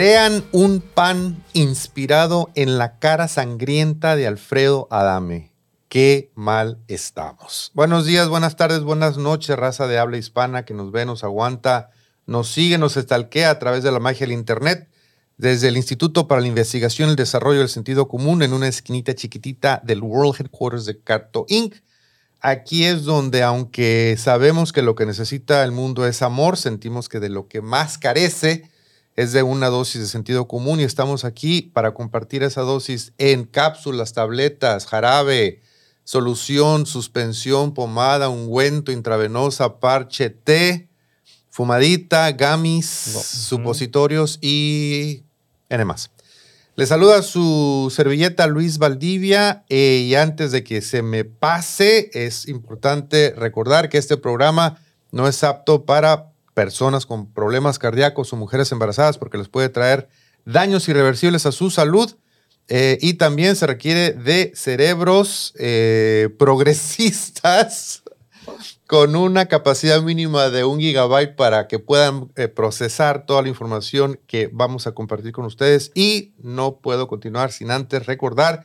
Crean un pan inspirado en la cara sangrienta de Alfredo Adame. Qué mal estamos. Buenos días, buenas tardes, buenas noches, raza de habla hispana que nos ve, nos aguanta, nos sigue, nos estalquea a través de la magia del Internet, desde el Instituto para la Investigación y el Desarrollo del Sentido Común en una esquinita chiquitita del World Headquarters de Carto Inc. Aquí es donde, aunque sabemos que lo que necesita el mundo es amor, sentimos que de lo que más carece es de una dosis de sentido común y estamos aquí para compartir esa dosis en cápsulas, tabletas, jarabe, solución, suspensión, pomada, ungüento, intravenosa, parche, té, fumadita, gamis, supositorios y enemas. Le saluda su servilleta Luis Valdivia eh, y antes de que se me pase, es importante recordar que este programa no es apto para personas con problemas cardíacos o mujeres embarazadas porque les puede traer daños irreversibles a su salud. Eh, y también se requiere de cerebros eh, progresistas con una capacidad mínima de un gigabyte para que puedan eh, procesar toda la información que vamos a compartir con ustedes. Y no puedo continuar sin antes recordar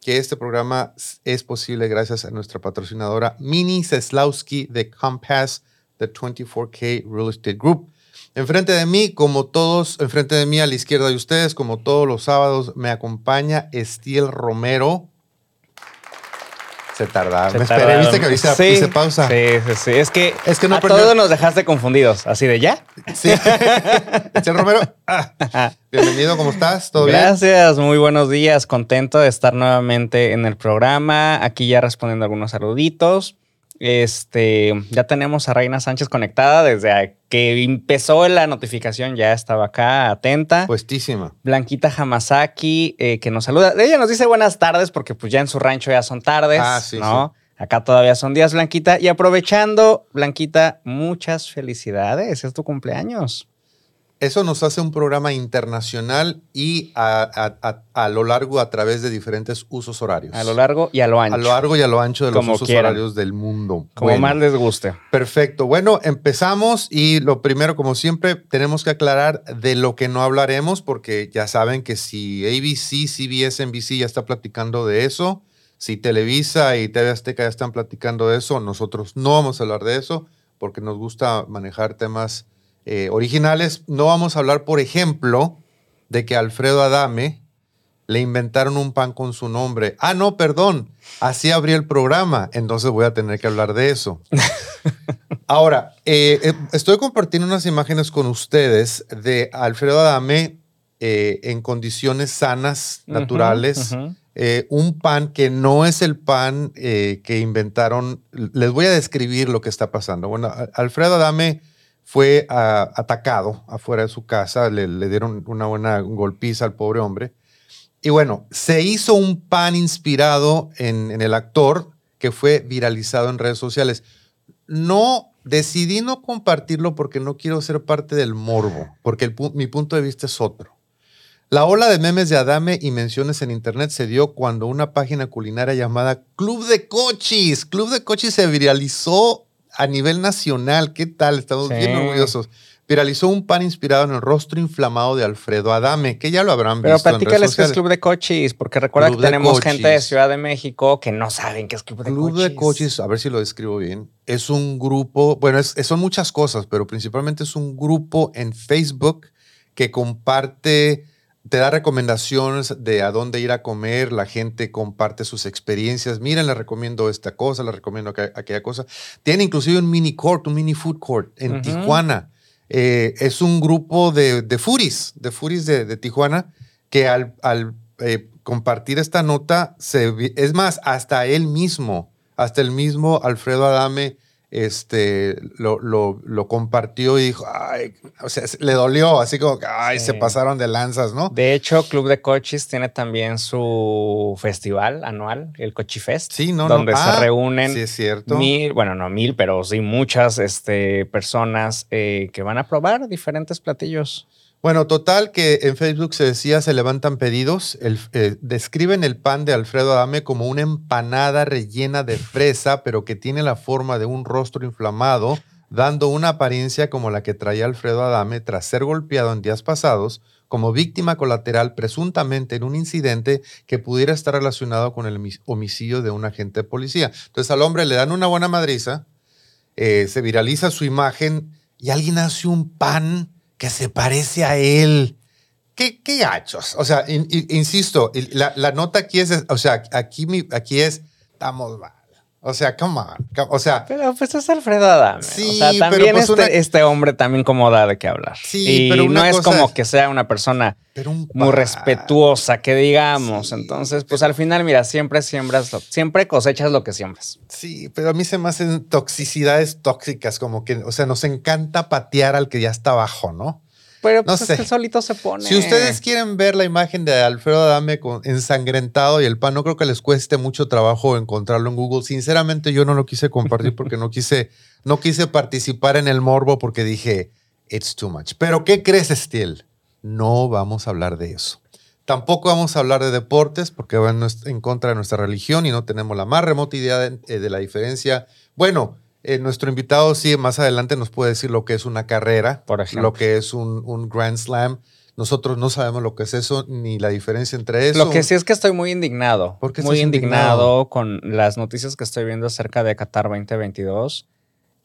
que este programa es posible gracias a nuestra patrocinadora Mini Seslowski de Compass The 24K Real Estate Group. Enfrente de mí, como todos, enfrente de mí a la izquierda de ustedes, como todos los sábados, me acompaña Estiel Romero. Se tarda. me esperé, viste que hice, sí, pausa. Sí, sí, sí. Es que, es que no a todos nos dejaste confundidos. ¿Así de ya? Sí. Estiel Romero, ah. bienvenido, ¿cómo estás? ¿Todo Gracias, bien? Gracias, muy buenos días. Contento de estar nuevamente en el programa. Aquí ya respondiendo algunos saluditos. Este, ya tenemos a Reina Sánchez conectada desde que empezó la notificación, ya estaba acá, atenta. Puestísima. Blanquita Hamasaki, eh, que nos saluda. Ella nos dice buenas tardes, porque pues ya en su rancho ya son tardes, ah, sí, ¿no? Acá todavía son días, Blanquita. Y aprovechando, Blanquita, muchas felicidades. Es tu cumpleaños. Eso nos hace un programa internacional y a, lo largo a través de diferentes usos horarios. A lo largo y a lo ancho. A lo largo y a lo ancho de los usos horarios del mundo. Como más les guste. Perfecto. Bueno, empezamos y lo primero, como siempre, tenemos que aclarar de lo que no hablaremos porque ya saben que si ABC, CBS, NBC ya está platicando de eso, si Televisa y TV Azteca ya están platicando de eso, nosotros no vamos a hablar de eso porque nos gusta manejar temas eh, originales. No vamos a hablar, por ejemplo, de que Alfredo Adame le inventaron un pan con su nombre. Ah, no, perdón, así abrió el programa, entonces voy a tener que hablar de eso. Ahora, eh, eh, estoy compartiendo unas imágenes con ustedes de Alfredo Adame en condiciones sanas, naturales. un pan que no es el pan que inventaron. Les voy a describir lo que está pasando. Bueno, Alfredo Adame fue ah, atacado afuera de su casa, le, dieron una buena golpiza al pobre hombre. Y bueno, se hizo un pan inspirado en, el actor que fue viralizado en redes sociales. No, decidí no compartirlo porque no quiero ser parte del morbo, porque mi punto de vista es otro. La ola de memes de Adame y menciones en internet se dio cuando una página culinaria llamada Club de Cochis, Club de Cochis se viralizó a nivel nacional, ¿qué tal? Estamos bien orgullosos. Viralizó un pan inspirado en el rostro inflamado de Alfredo Adame, que ya lo habrán visto. Pero platícales qué es Club de Cochis, porque recuerda que tenemos gente de Ciudad de México que no saben qué es Club de Cochis. Club de Cochis, a ver si lo describo bien, es un grupo, bueno, son muchas cosas, pero principalmente es un grupo en Facebook que comparte te da recomendaciones de a dónde ir a comer, la gente comparte sus experiencias, miren, les recomiendo esta cosa, les recomiendo aquella cosa. Tiene inclusive un mini court, un mini food court en Tijuana. Eh, es un grupo de, de furis, de furis de, Tijuana, que al, eh, compartir esta nota, se, es más, hasta él mismo, hasta el mismo Alfredo Adame, este, lo, lo, compartió y dijo, ay, o sea, le dolió, así como que, ay, se pasaron de lanzas, ¿no? De hecho, Club de Coches tiene también su festival anual, el Cochifest. Sí, no, Donde se ah, reúnen sí es cierto. mil, bueno, no mil, pero sí muchas este, personas eh, que van a probar diferentes platillos. Bueno, total que en Facebook se decía se levantan pedidos. Eh, describen el pan de Alfredo Adame como una empanada rellena de fresa, pero que tiene la forma de un rostro inflamado, dando una apariencia como la que traía Alfredo Adame tras ser golpeado en días pasados como víctima colateral presuntamente en un incidente que pudiera estar relacionado con el homicidio de un agente de policía. Entonces al hombre le dan una buena madriza, eh, se viraliza su imagen y alguien hace un pan que se parece a él. ¿Qué, qué gachos? O sea, insisto, la, la, nota aquí es, o sea, aquí, aquí es, estamos mal. O sea, come on. O sea. Pero pues es Alfredo Adame. Sí, o sea, también pues, este, este, hombre también como da de qué hablar. Sí, y pero no es como que sea una persona muy respetuosa, que digamos. Entonces, pues al final, mira, siempre siembras, siempre cosechas lo que siembras. Sí, pero a mí se me hacen toxicidades tóxicas, como que, o sea, nos encanta patear al que ya está abajo, ¿no? Pero pues no sé. solito se pone. Si ustedes quieren ver la imagen de Alfredo Adame con, ensangrentado y el pan, no creo que les cueste mucho trabajo encontrarlo en Google. Sinceramente, yo no lo quise compartir porque no quise, no quise participar en el morbo porque dije, it's too much. Pero, ¿qué crees, Steel? No vamos a hablar de eso. Tampoco vamos a hablar de deportes porque van en contra de nuestra religión y no tenemos la más remota idea de, eh, de la diferencia. Bueno, eh, nuestro invitado sí más adelante nos puede decir lo que es una carrera, por lo que es un, Grand Slam. Nosotros no sabemos lo que es eso ni la diferencia entre eso. Lo que sí es que estoy muy indignado. ¿Por muy indignado? con las noticias que estoy viendo acerca de Qatar 2022.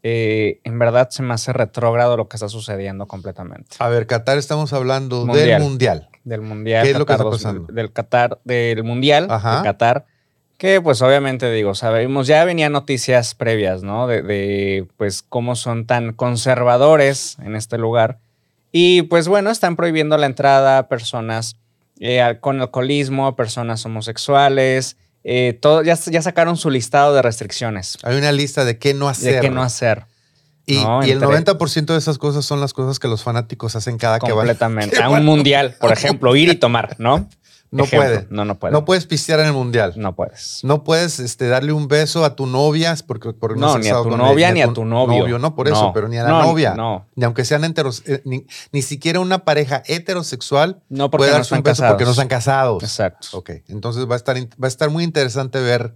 Eh, en verdad se me hace retrógrado lo que está sucediendo completamente. A ver, Qatar estamos hablando del Mundial. Del Mundial. ¿Qué es lo que está pasando? Del Qatar, del Mundial de Qatar que pues obviamente digo, sabemos, ya venía noticias previas, ¿no? De, pues cómo son tan conservadores en este lugar. Y pues bueno, están prohibiendo la entrada a personas eh, con alcoholismo, personas homosexuales, eh, todo, ya, ya sacaron su listado de restricciones. Hay una lista de qué no hacer. De qué no hacer. Y, el 90% de esas cosas son las cosas que los fanáticos hacen cada que van. Completamente. A un mundial, por ejemplo, ir y tomar, ¿no? No puede. No, no puede. No puedes pistear en el mundial. No puedes. No puedes este, darle un beso a tu novia porque, porque no, ni a tu novia ni a tu, novio. No, por eso, pero ni a la novia. No. Ni aunque sean heteros, eh, ni, siquiera una pareja heterosexual no puede darse un beso porque no están casados. Exacto. Ok. Entonces va a estar, va a estar muy interesante ver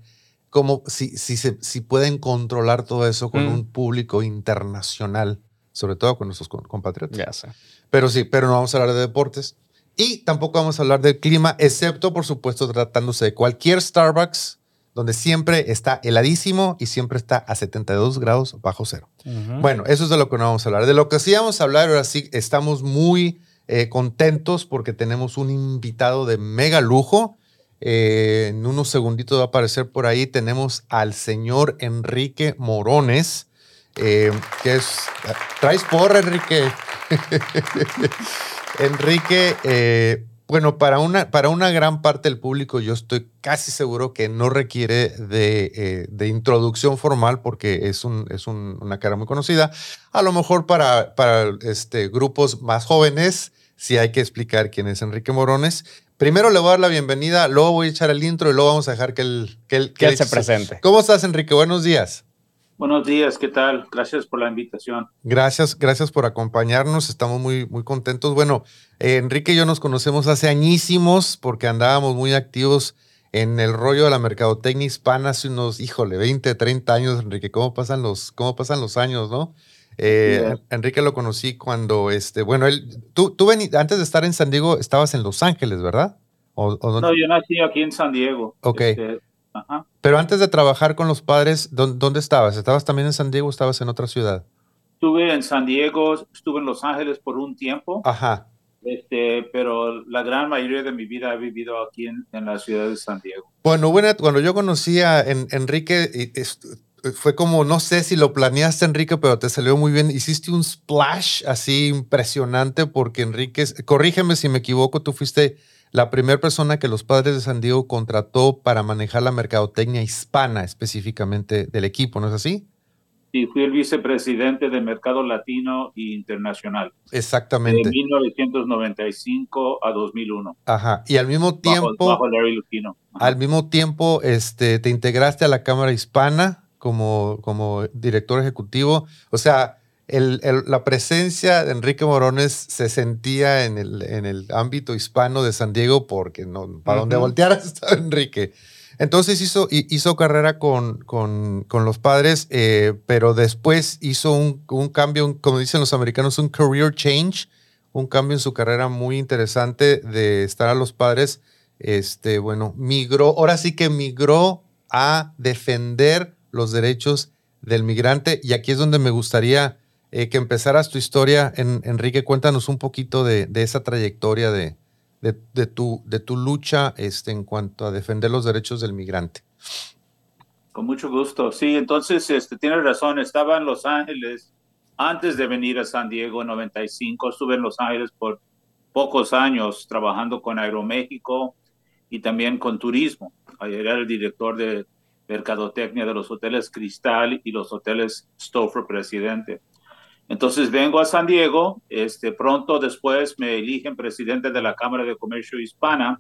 cómo, si, si, se, si pueden controlar todo eso con mm. un público internacional, sobre todo con nuestros compatriotas. Ya sé. Pero sí, pero no vamos a hablar de deportes. Y tampoco vamos a hablar del clima, excepto, por supuesto, tratándose de cualquier Starbucks, donde siempre está heladísimo y siempre está a 72 grados bajo cero. Bueno, eso es de lo que no vamos a hablar. De lo que sí vamos a hablar, ahora sí, estamos muy eh, contentos porque tenemos un invitado de mega lujo. Eh, en unos segunditos va a aparecer por ahí. Tenemos al señor Enrique Morones, eh, que es... ¿Traes porra, Enrique? Enrique, eh, bueno, para una, para una gran parte del público yo estoy casi seguro que no requiere de, eh, introducción formal porque es, un, es una cara muy conocida. A lo mejor para, para este, grupos más jóvenes sí hay que explicar quién es Enrique Morones. Primero le voy a dar la bienvenida, luego voy a echar el intro y luego vamos a dejar que él, que él, que él se presente. ¿Cómo estás, Enrique? Buenos días. Buenos días, ¿qué tal? Gracias por la invitación. Gracias, gracias por acompañarnos, estamos muy, muy contentos. Bueno, eh, Enrique y yo nos conocemos hace añísimos porque andábamos muy activos en el rollo de la mercadotecnia hispana hace unos, híjole, 20, 30 años, Enrique, ¿cómo pasan los, cómo pasan los años, no? Eh, Enrique lo conocí cuando, este, bueno, él, tú, tú antes de estar en San Diego, estabas en Los Ángeles, ¿verdad? ¿O, no, yo nací aquí en San Diego. Ok. Este, pero antes de trabajar con los padres, ¿dónde, estabas? ¿Estabas también en San Diego o estabas en otra ciudad? Estuve en San Diego, estuve en Los Ángeles por un tiempo. Ajá. Este, pero la gran mayoría de mi vida he vivido aquí en, la ciudad de San Diego. Bueno, bueno cuando yo conocí a Enrique, fue como, no sé si lo planeaste, Enrique, pero te salió muy bien. Hiciste un splash así impresionante porque Enrique, corrígeme si me equivoco, tú fuiste la primera persona que los padres de San Diego contrató para manejar la mercadotecnia hispana específicamente del equipo, ¿no es así? Sí, fui el vicepresidente de Mercado Latino e Internacional. Exactamente. De 1995 a 2001. Ajá. Y al mismo tiempo. Bajo, Larry Lupino. Al mismo tiempo, este, te integraste a la Cámara Hispana como, como director ejecutivo. O sea, la presencia de Enrique Morones se sentía en el, en el ámbito hispano de San Diego porque no, para donde voltear estaba Enrique. Entonces hizo, hizo carrera con, con, los padres, eh, pero después hizo un, cambio, como dicen los americanos, un career change, un cambio en su carrera muy interesante de estar a los padres. Este, bueno, migró, ahora sí que migró a defender los derechos del migrante. Y aquí es donde me gustaría eh, que empezaras tu historia. En, Enrique, cuéntanos un poquito de, esa trayectoria de, de, tu, de tu lucha este, en cuanto a defender los derechos del migrante. Con mucho gusto. Sí, entonces este, tienes razón. Estaba en Los Ángeles antes de venir a San Diego en 95. Estuve en Los Ángeles por pocos años trabajando con Aeroméxico y también con turismo. Era el director de mercadotecnia de los hoteles Cristal y los hoteles Stouffer Presidente. Entonces vengo a San Diego, este, pronto después me eligen presidente de la Cámara de Comercio Hispana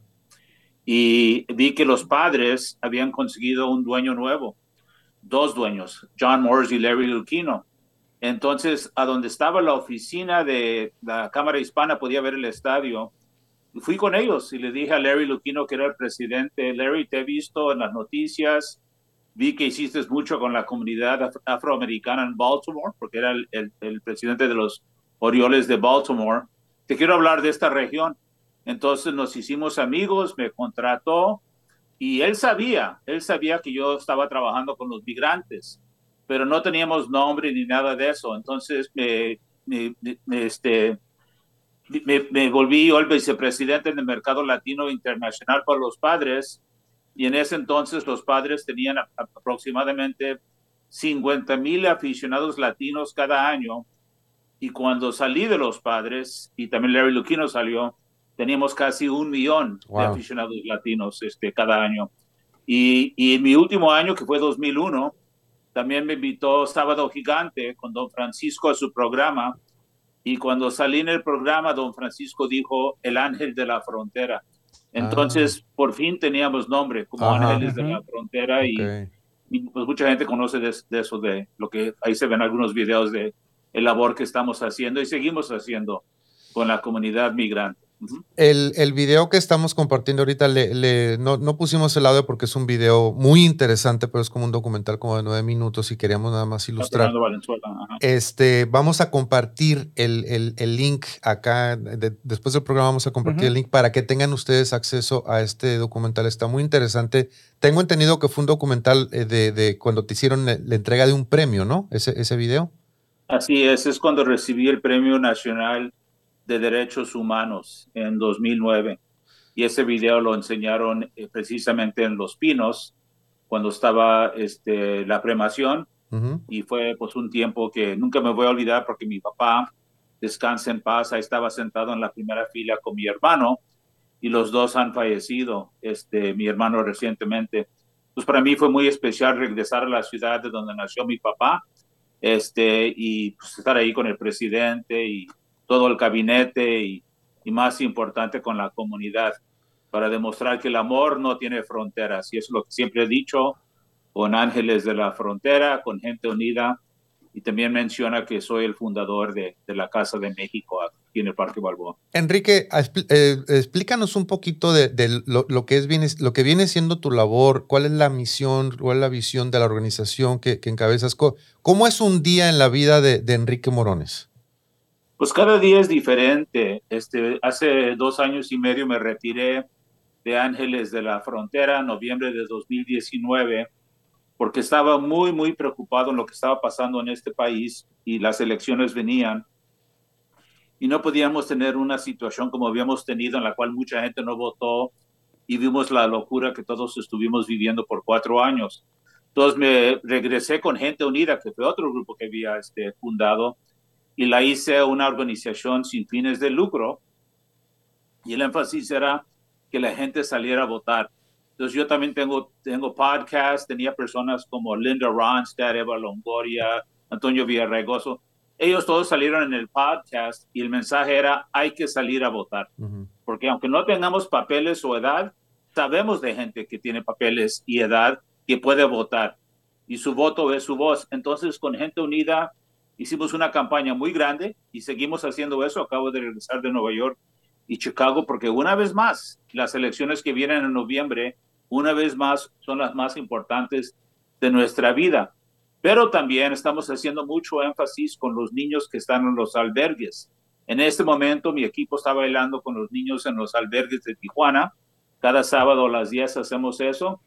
y vi que los padres habían conseguido un dueño nuevo, dos dueños, John Morris y Larry Luquino. Entonces, a donde estaba la oficina de la Cámara Hispana, podía ver el estadio. Fui con ellos y le dije a Larry Luquino, que era el presidente, Larry, te he visto en las noticias, vi que hiciste mucho con la comunidad afroamericana en Baltimore, porque era el, el, presidente de los Orioles de Baltimore. Te quiero hablar de esta región. Entonces nos hicimos amigos, me contrató y él sabía, él sabía que yo estaba trabajando con los migrantes, pero no teníamos nombre ni nada de eso. Entonces me, me, este, me, me volví yo el vicepresidente del mercado latino internacional para los padres y en ese entonces los padres tenían aproximadamente 50 mil aficionados latinos cada año. Y cuando salí de los padres, y también Larry Luquino salió, teníamos casi un millón de aficionados latinos este, cada año. Y, y en mi último año, que fue 2001, también me invitó Sábado Gigante con Don Francisco a su programa. Y cuando salí en el programa, Don Francisco dijo El Ángel de la Frontera. Entonces, ah. por fin teníamos nombre como Ángeles de la Frontera y, pues, mucha gente conoce de, eso, de lo que ahí se ven algunos videos de el labor que estamos haciendo y seguimos haciendo con la comunidad migrante el, el, video que estamos compartiendo ahorita, le, no, no, pusimos el audio porque es un video muy interesante, pero es como un documental como de nueve minutos y queríamos nada más ilustrar. Este, vamos a compartir el, el, el link acá, después del programa vamos a compartir el link para que tengan ustedes acceso a este documental. Está muy interesante. Tengo entendido que fue un documental eh, de, de cuando te hicieron la entrega de un premio, ¿no? Ese, ese video. Así es, es cuando recibí el Premio Nacional de Derechos Humanos en 2009. Y ese video lo enseñaron eh, precisamente en Los Pinos, cuando estaba este, la cremación. Y fue pues un tiempo que nunca me voy a olvidar porque mi papá, descansa en paz, ahí estaba sentado en la primera fila con mi hermano y los dos han fallecido, este, mi hermano recientemente. Pues para mí fue muy especial regresar a la ciudad de donde nació mi papá este, y pues, estar ahí con el presidente y todo el gabinete y, más importante con la comunidad para demostrar que el amor no tiene fronteras. Y es lo que siempre he dicho con Ángeles de la Frontera, con Gente Unida. Y también menciona que soy el fundador de, la Casa de México aquí en el Parque Balboa. Enrique, eh, explícanos un poquito de, lo, que es, viene, lo que viene siendo tu labor, cuál es la misión, cuál es la visión de la organización que, que encabezas. ¿Cómo es un día en la vida de Enrique Morones? Pues cada día es diferente. Este, hace dos años y medio me retiré de Ángeles de la Frontera, noviembre de 2019, porque estaba muy, muy preocupado en lo que estaba pasando en este país y las elecciones venían. Y no podíamos tener una situación como habíamos tenido en la cual mucha gente no votó y vimos la locura que todos estuvimos viviendo por cuatro años. Entonces me regresé con Gente Unida, que fue otro grupo que había este, fundado, y la hice una organización sin fines de lucro y el énfasis era que la gente saliera a votar. Entonces yo también tengo, tengo podcast, tenía personas como Linda Ronstadt, Eva Longoria, Antonio Villarregoso. Ellos todos salieron en el podcast y el mensaje era hay que salir a votar. Porque aunque no tengamos papeles o edad, sabemos de gente que tiene papeles y edad que puede votar. Y su voto es su voz. Entonces con Gente Unida Hicimos una campaña muy grande y seguimos haciendo eso. Acabo de regresar de Nueva York y Chicago porque una vez más, las elecciones que vienen en noviembre, una vez más, son las más importantes de nuestra vida. Pero también estamos haciendo mucho énfasis con los niños que están en los albergues. En este momento mi equipo está bailando con los niños en los albergues de Tijuana. Cada sábado a las 10 hacemos eso.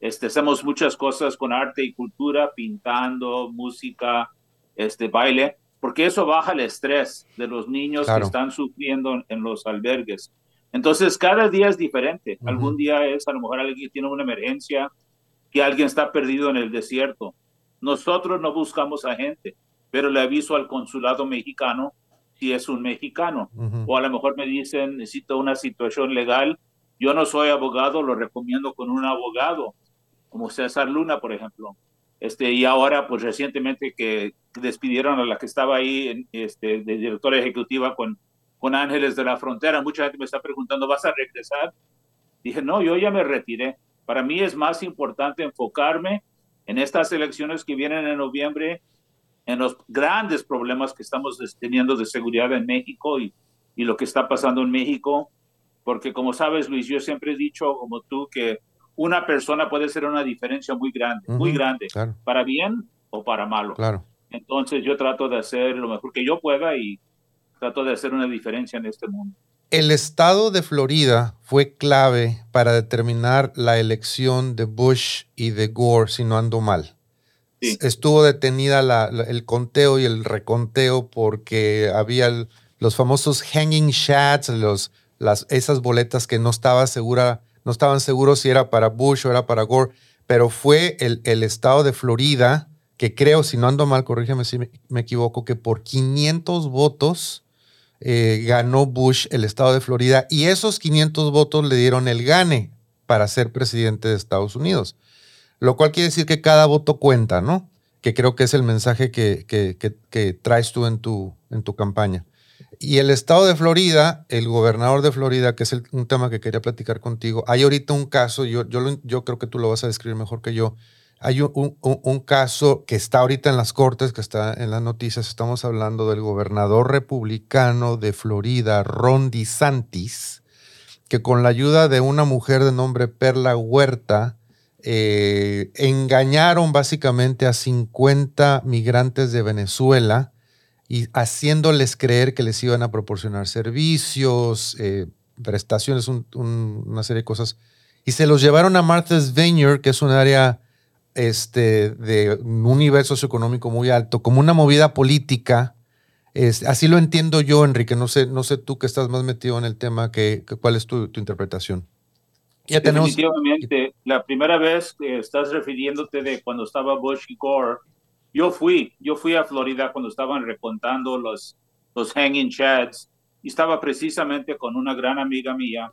Este, hacemos muchas cosas con arte y cultura, pintando, música, este, baile, porque eso baja el estrés de los niños que están sufriendo en los albergues. Entonces, cada día es diferente. Algún día es a lo mejor alguien tiene una emergencia, que alguien está perdido en el desierto. Nosotros no buscamos a gente, pero le aviso al consulado mexicano si es un mexicano. O a lo mejor me dicen, necesito una situación legal. Yo no soy abogado, lo recomiendo con un abogado, como César Luna, por ejemplo. Este, y ahora, pues recientemente que despidieron a la que estaba ahí este, de directora ejecutiva con con Ángeles de la Frontera. Mucha gente me está preguntando, ¿vas a regresar? Dije, no, yo ya me retiré. Para mí es más importante enfocarme en estas elecciones que vienen en noviembre, en los grandes problemas que estamos teniendo de seguridad en México y, y lo que está pasando en México. Porque como sabes, Luis, yo siempre he dicho, como tú, que una persona puede ser una diferencia muy grande, muy grande, para bien o para malo. Claro. Entonces yo trato de hacer lo mejor que yo pueda y trato de hacer una diferencia en este mundo. El estado de Florida fue clave para determinar la elección de Bush y de Gore, si no ando mal. Estuvo detenida el conteo y el reconteo porque había los famosos hanging los, las, esas boletas que no estaba segura, no estaban seguros si era para Bush o era para Gore, pero fue el, el estado de Florida que creo, si no ando mal, corrígeme si me equivoco, que por 500 votos eh, ganó Bush el estado de Florida y esos 500 votos le dieron el gane para ser presidente de Estados Unidos. Lo cual quiere decir que cada voto cuenta, ¿no? Que creo que es el mensaje que, que, traes tú en tu, en tu campaña. Y el estado de Florida, el gobernador de Florida, que es un tema que quería platicar contigo, hay ahorita un caso, yo, yo, creo que tú lo vas a describir mejor que yo, hay un, caso que está ahorita en las cortes, que está en las noticias. Estamos hablando del gobernador republicano de Florida, Ron DeSantis, que con la ayuda de una mujer de nombre Perla Huerta, eh, engañaron básicamente a 50 migrantes de Venezuela y haciéndoles creer que les iban a proporcionar servicios, eh, prestaciones, una serie de cosas. Y se los llevaron a Martha's Vineyard, que es un área este, de un nivel socioeconómico muy alto, como una movida política. Así lo entiendo yo, Enrique. No sé, no sé tú que estás más metido en el tema, que, ¿cuál es tu, interpretación? Ya Definitivamente, la primera vez que estás refiriéndote de cuando estaba Bush y Gore, yo fui, yo fui a Florida cuando estaban recontando los, los hanging chats y estaba precisamente con una gran amiga mía,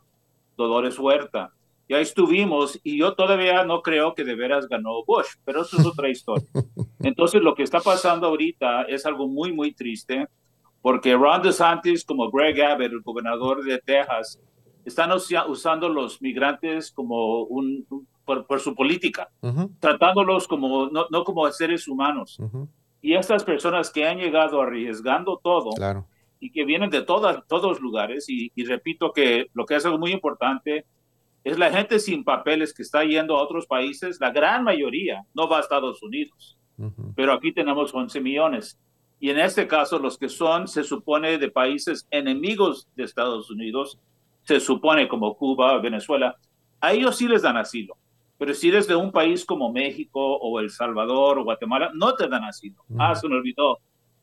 Dolores Huerta ya estuvimos y yo todavía no creo que de veras ganó Bush, pero eso es otra historia. Entonces lo que está pasando ahorita es algo muy, muy triste porque Ron DeSantis como Greg Abbott, el gobernador de Texas, están usando los migrantes como un, por, su política, tratándolos como no, no, como seres humanos. Y estas personas que han llegado arriesgando todo y que vienen de todas, todos lugares, y, y repito que lo que es algo muy importante es la gente sin papeles que está yendo a otros países, la gran mayoría no va a Estados Unidos, pero aquí tenemos 11 millones. Y en este caso, los que son, se supone, de países enemigos de Estados Unidos, se supone como Cuba, Venezuela, a ellos sí les dan asilo. Pero si eres de un país como México o El Salvador o Guatemala, no te dan asilo. Ah, se me olvidó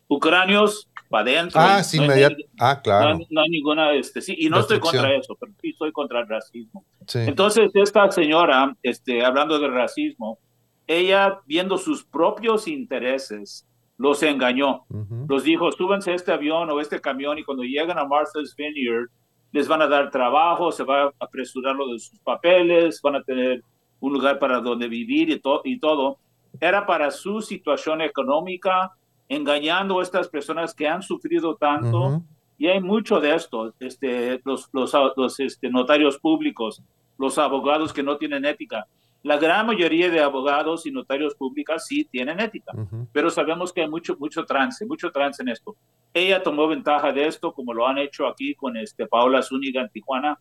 ucranios para adentro. Ah, sí, no ah, claro. No hay, ninguna, este, sí, y no estoy contra eso, pero sí estoy contra el racismo. Entonces, esta señora, este, hablando de racismo, ella, viendo sus propios intereses, los engañó. Los dijo, súbanse a este avión o este camión y cuando llegan a Martha's Vineyard, les van a dar trabajo, se va a apresurar lo de sus papeles, van a tener un lugar para donde vivir y, y todo. Era para su situación económica, engañando a estas personas que han sufrido tanto. Y hay mucho de esto, este, los, los, los este, notarios públicos, los abogados que no tienen ética. La gran mayoría de abogados y notarios públicos sí tienen ética, pero sabemos que hay mucho, mucho trance, mucho trance en esto. Ella tomó ventaja de esto, como lo han hecho aquí con este Paula Zúñiga en Tijuana.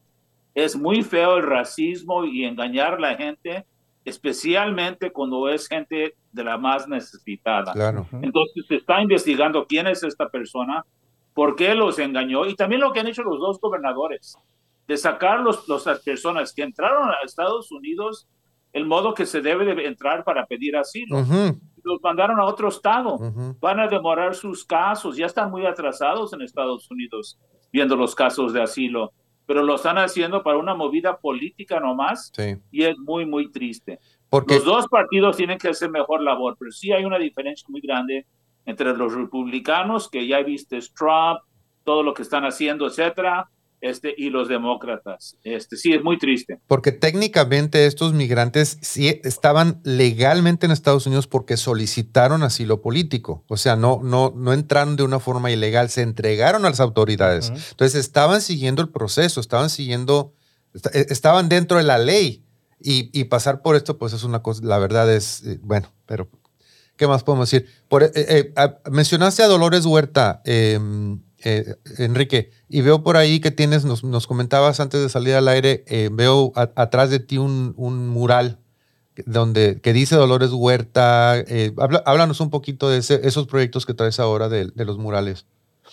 Es muy feo el racismo y engañar a la gente especialmente cuando es gente de la más necesitada. Claro. Entonces se está investigando quién es esta persona, por qué los engañó y también lo que han hecho los dos gobernadores, de sacar los, las personas que entraron a Estados Unidos el modo que se debe de entrar para pedir asilo. Los mandaron a otro estado. Van a demorar sus casos. Ya están muy atrasados en Estados Unidos viendo los casos de asilo. Pero lo están haciendo para una movida política nomás. Y es muy, muy triste. Porque... Los dos partidos tienen que hacer mejor labor, pero sí hay una diferencia muy grande entre los republicanos, que ya viste Trump, todo lo que están haciendo, etcétera, este, y los demócratas. Este, sí, es muy triste. Porque técnicamente estos migrantes sí estaban legalmente en Estados Unidos porque solicitaron asilo político. O sea, no, no, no entraron de una forma ilegal, se entregaron a las autoridades. Entonces estaban siguiendo el proceso, estaban siguiendo, e, estaban dentro de la ley. Y, pasar por esto, pues es una cosa, la verdad es, eh, bueno, pero ¿qué más podemos decir? Por, eh, eh, mencionaste a Dolores Huerta. Em, eh, Enrique, y veo por ahí que tienes, nos, comentabas antes de salir al aire, eh, veo atrás de ti un, mural donde, que dice Dolores Huerta. Eh, háblanos un poquito de esos proyectos que traes ahora de, los murales.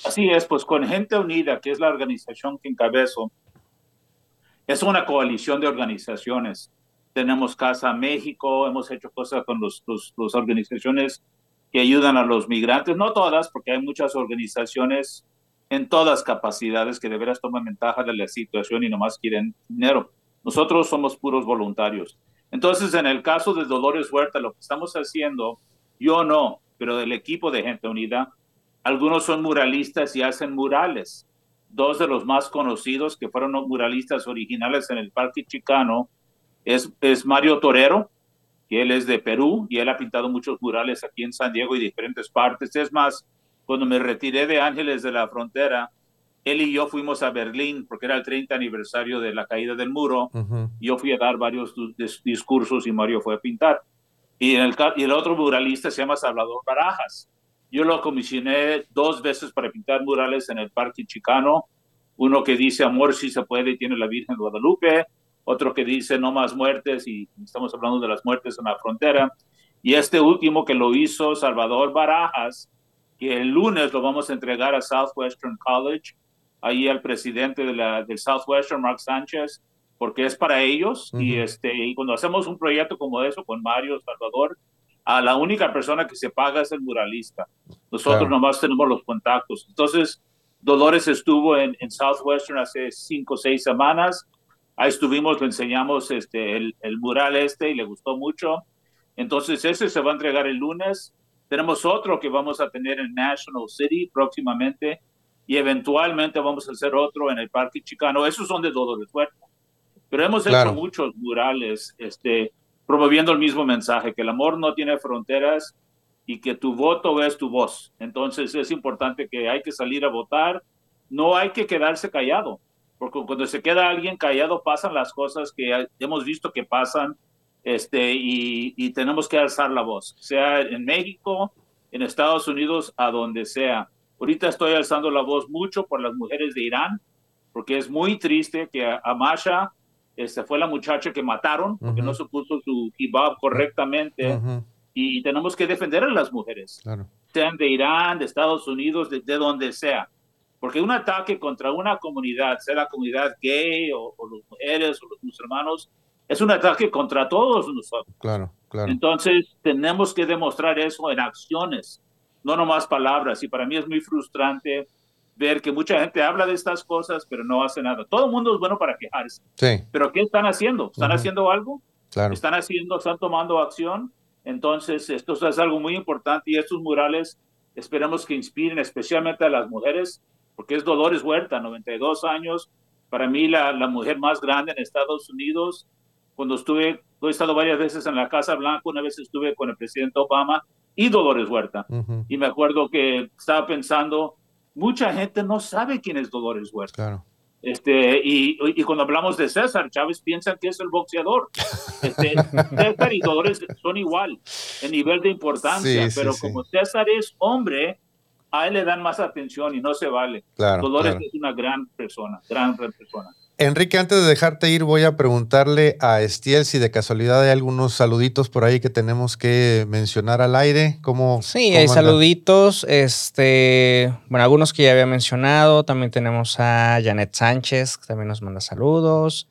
Así es, pues con Gente Unida, que es la organización que encabezo, es una coalición de organizaciones. Tenemos Casa México, hemos hecho cosas con las los, organizaciones que ayudan a los migrantes, no todas, porque hay muchas organizaciones en todas capacidades que de veras toman ventaja de la situación y nomás quieren dinero. Nosotros somos puros voluntarios. Entonces, en el caso de Dolores Huerta, lo que estamos haciendo, yo no, pero del equipo de Gente Unida, algunos son muralistas y hacen murales. Dos de los más conocidos que fueron muralistas originales en el Parque Chicano es, es Mario Torero, que él es de Perú y él ha pintado muchos murales aquí en San Diego y diferentes partes. Es más, cuando me retiré de Ángeles de la Frontera, él y yo fuimos a Berlín porque era el 30 aniversario de la caída del muro. Yo fui a dar varios discursos y Mario fue a pintar. Y, el, y el otro muralista se llama Salvador Barajas. Yo lo comisioné dos veces para pintar murales en el Parque Chicano. Uno que dice amor si se puede y tiene la Virgen de Guadalupe. Otro que dice no más muertes y estamos hablando de las muertes en la frontera. Y este último que lo hizo Salvador Barajas, que el lunes lo vamos a entregar a Southwestern College, ahí al presidente de la, del Southwestern, Mark Sánchez, porque es para ellos. y, este, y cuando hacemos un proyecto como eso con Mario Salvador, a la única persona que se paga es el muralista. Nosotros nomás tenemos los contactos. Entonces, Dolores estuvo en, en Southwestern hace cinco o seis semanas. Ahí estuvimos, le enseñamos este, el, el mural este y le gustó mucho. Entonces, ese se va a entregar el lunes. Tenemos otro que vamos a tener en National City próximamente y eventualmente vamos a hacer otro en el Parque Chicano. Esos son de Dolores Huerta. Pero hemos hecho muchos murales este, promoviendo el mismo mensaje, que el amor no tiene fronteras y que tu voto es tu voz. Entonces es importante que hay que salir a votar, no hay que quedarse callado, porque cuando se queda alguien callado pasan las cosas que hemos visto que pasan este, y, tenemos que alzar la voz, sea en México, en Estados Unidos, a donde sea. Ahorita estoy alzando la voz mucho por las mujeres de Irán, porque es muy triste que a Masha este, fue la muchacha que mataron porque no se puso su hijab correctamente. Y tenemos que defender a las mujeres, sean de Irán, de Estados Unidos, de, donde sea. Porque un ataque contra una comunidad, sea la comunidad gay o, o las mujeres o los musulmanos, es un ataque contra todos nosotros. Claro, claro. Entonces, tenemos que demostrar eso en acciones, no nomás palabras. Y para mí es muy frustrante ver que mucha gente habla de estas cosas, pero no hace nada. Todo el mundo es bueno para quejarse. Sí. Pero ¿qué están haciendo? ¿Están haciendo algo? Claro. ¿Están haciendo, están tomando acción? Entonces, esto es algo muy importante y estos murales esperemos que inspiren especialmente a las mujeres, porque es Dolores Huerta, 92 años, para mí la, la mujer más grande en Estados Unidos, cuando estuve, he estado varias veces en la Casa Blanca, una vez estuve con el presidente Obama y Dolores Huerta. Y me acuerdo que estaba pensando, mucha gente no sabe quién es Dolores Huerta. Claro. Este, y, y, cuando hablamos de César, Chávez piensa que es el boxeador. Este, César y Dolores son igual en nivel de importancia, pero como César es hombre, a él le dan más atención y no se vale. Claro, Dolores es una gran persona, gran, gran persona. Enrique, antes de dejarte ir, voy a preguntarle a Estiel si de casualidad hay algunos saluditos por ahí que tenemos que mencionar al aire. ¿Cómo, sí, cómo hay saluditos. Este, bueno, algunos que ya había mencionado. También tenemos a Janet Sánchez, que también nos manda saludos.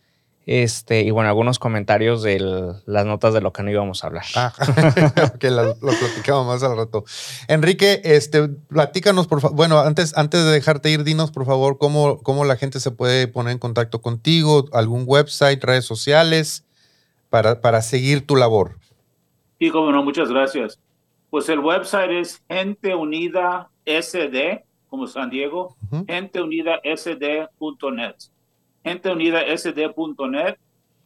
Este, y bueno, algunos comentarios de las notas de lo que no íbamos a hablar. Ah, que lo, lo platicamos más al rato. Enrique, este, platícanos, por favor. Bueno, antes, antes de dejarte ir, dinos, por favor, cómo, cómo la gente se puede poner en contacto contigo, algún website, redes sociales, para, para seguir tu labor. Sí, como no, muchas gracias. Pues el website es Gente Unida SD, como San Diego, uh -huh. genteunidasd.net genteunidasd.net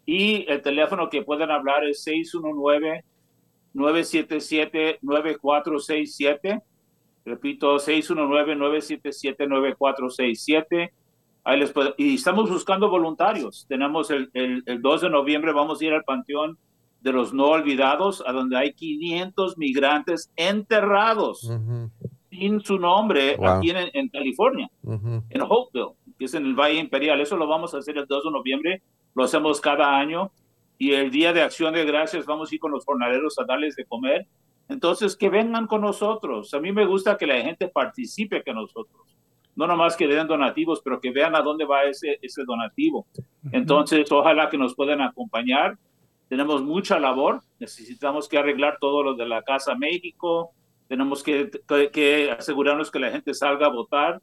y el teléfono que pueden hablar es 619-977-9467. Repito, 619-977-9467. Ahí les puedo, y estamos buscando voluntarios. Tenemos el, el, el 2 de noviembre, vamos a ir al Panteón de los No Olvidados, a donde hay 500 migrantes enterrados uh -huh. sin su nombre wow. aquí en, en California, uh -huh. en Hopeville que es en el Valle Imperial. Eso lo vamos a hacer el 2 de noviembre, lo hacemos cada año. Y el Día de Acción de Gracias vamos a ir con los jornaleros a darles de comer. Entonces, que vengan con nosotros. A mí me gusta que la gente participe con nosotros. No nomás que den donativos, pero que vean a dónde va ese, ese donativo. Entonces, ojalá que nos puedan acompañar. Tenemos mucha labor. Necesitamos que arreglar todo lo de la Casa México. Tenemos que, que, que asegurarnos que la gente salga a votar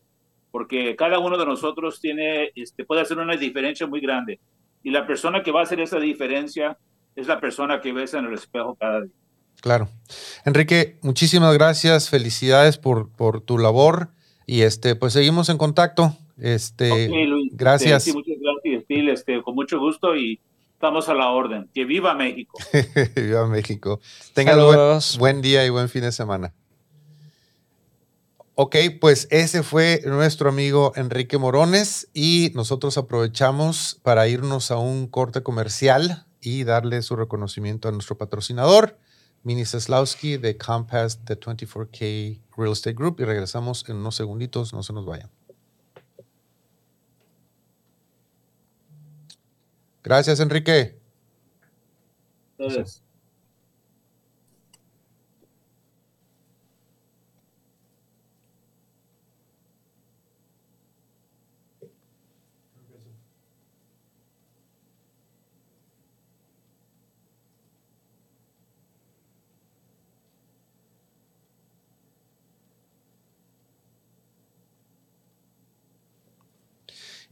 porque cada uno de nosotros tiene, este, puede hacer una diferencia muy grande. Y la persona que va a hacer esa diferencia es la persona que ves en el espejo cada día. Claro. Enrique, muchísimas gracias, felicidades por, por tu labor y este, pues seguimos en contacto. Este, okay, Luis, gracias. Sí, muchas gracias, Phil, este, con mucho gusto y estamos a la orden. Que viva México. viva México. Tengan buen, buen día y buen fin de semana. Ok, pues ese fue nuestro amigo Enrique Morones y nosotros aprovechamos para irnos a un corte comercial y darle su reconocimiento a nuestro patrocinador, Mini Seslowski de Compass de 24K Real Estate Group y regresamos en unos segunditos, no se nos vayan. Gracias, Enrique. Gracias.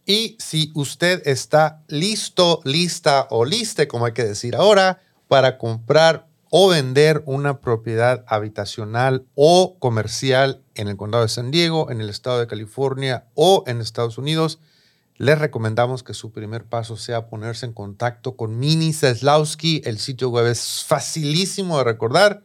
Y si usted está listo, lista o liste, como hay que decir ahora, para comprar o vender una propiedad habitacional o comercial en el condado de San Diego, en el estado de California o en Estados Unidos, les recomendamos que su primer paso sea ponerse en contacto con Mini Seslowski. El sitio web es facilísimo de recordar.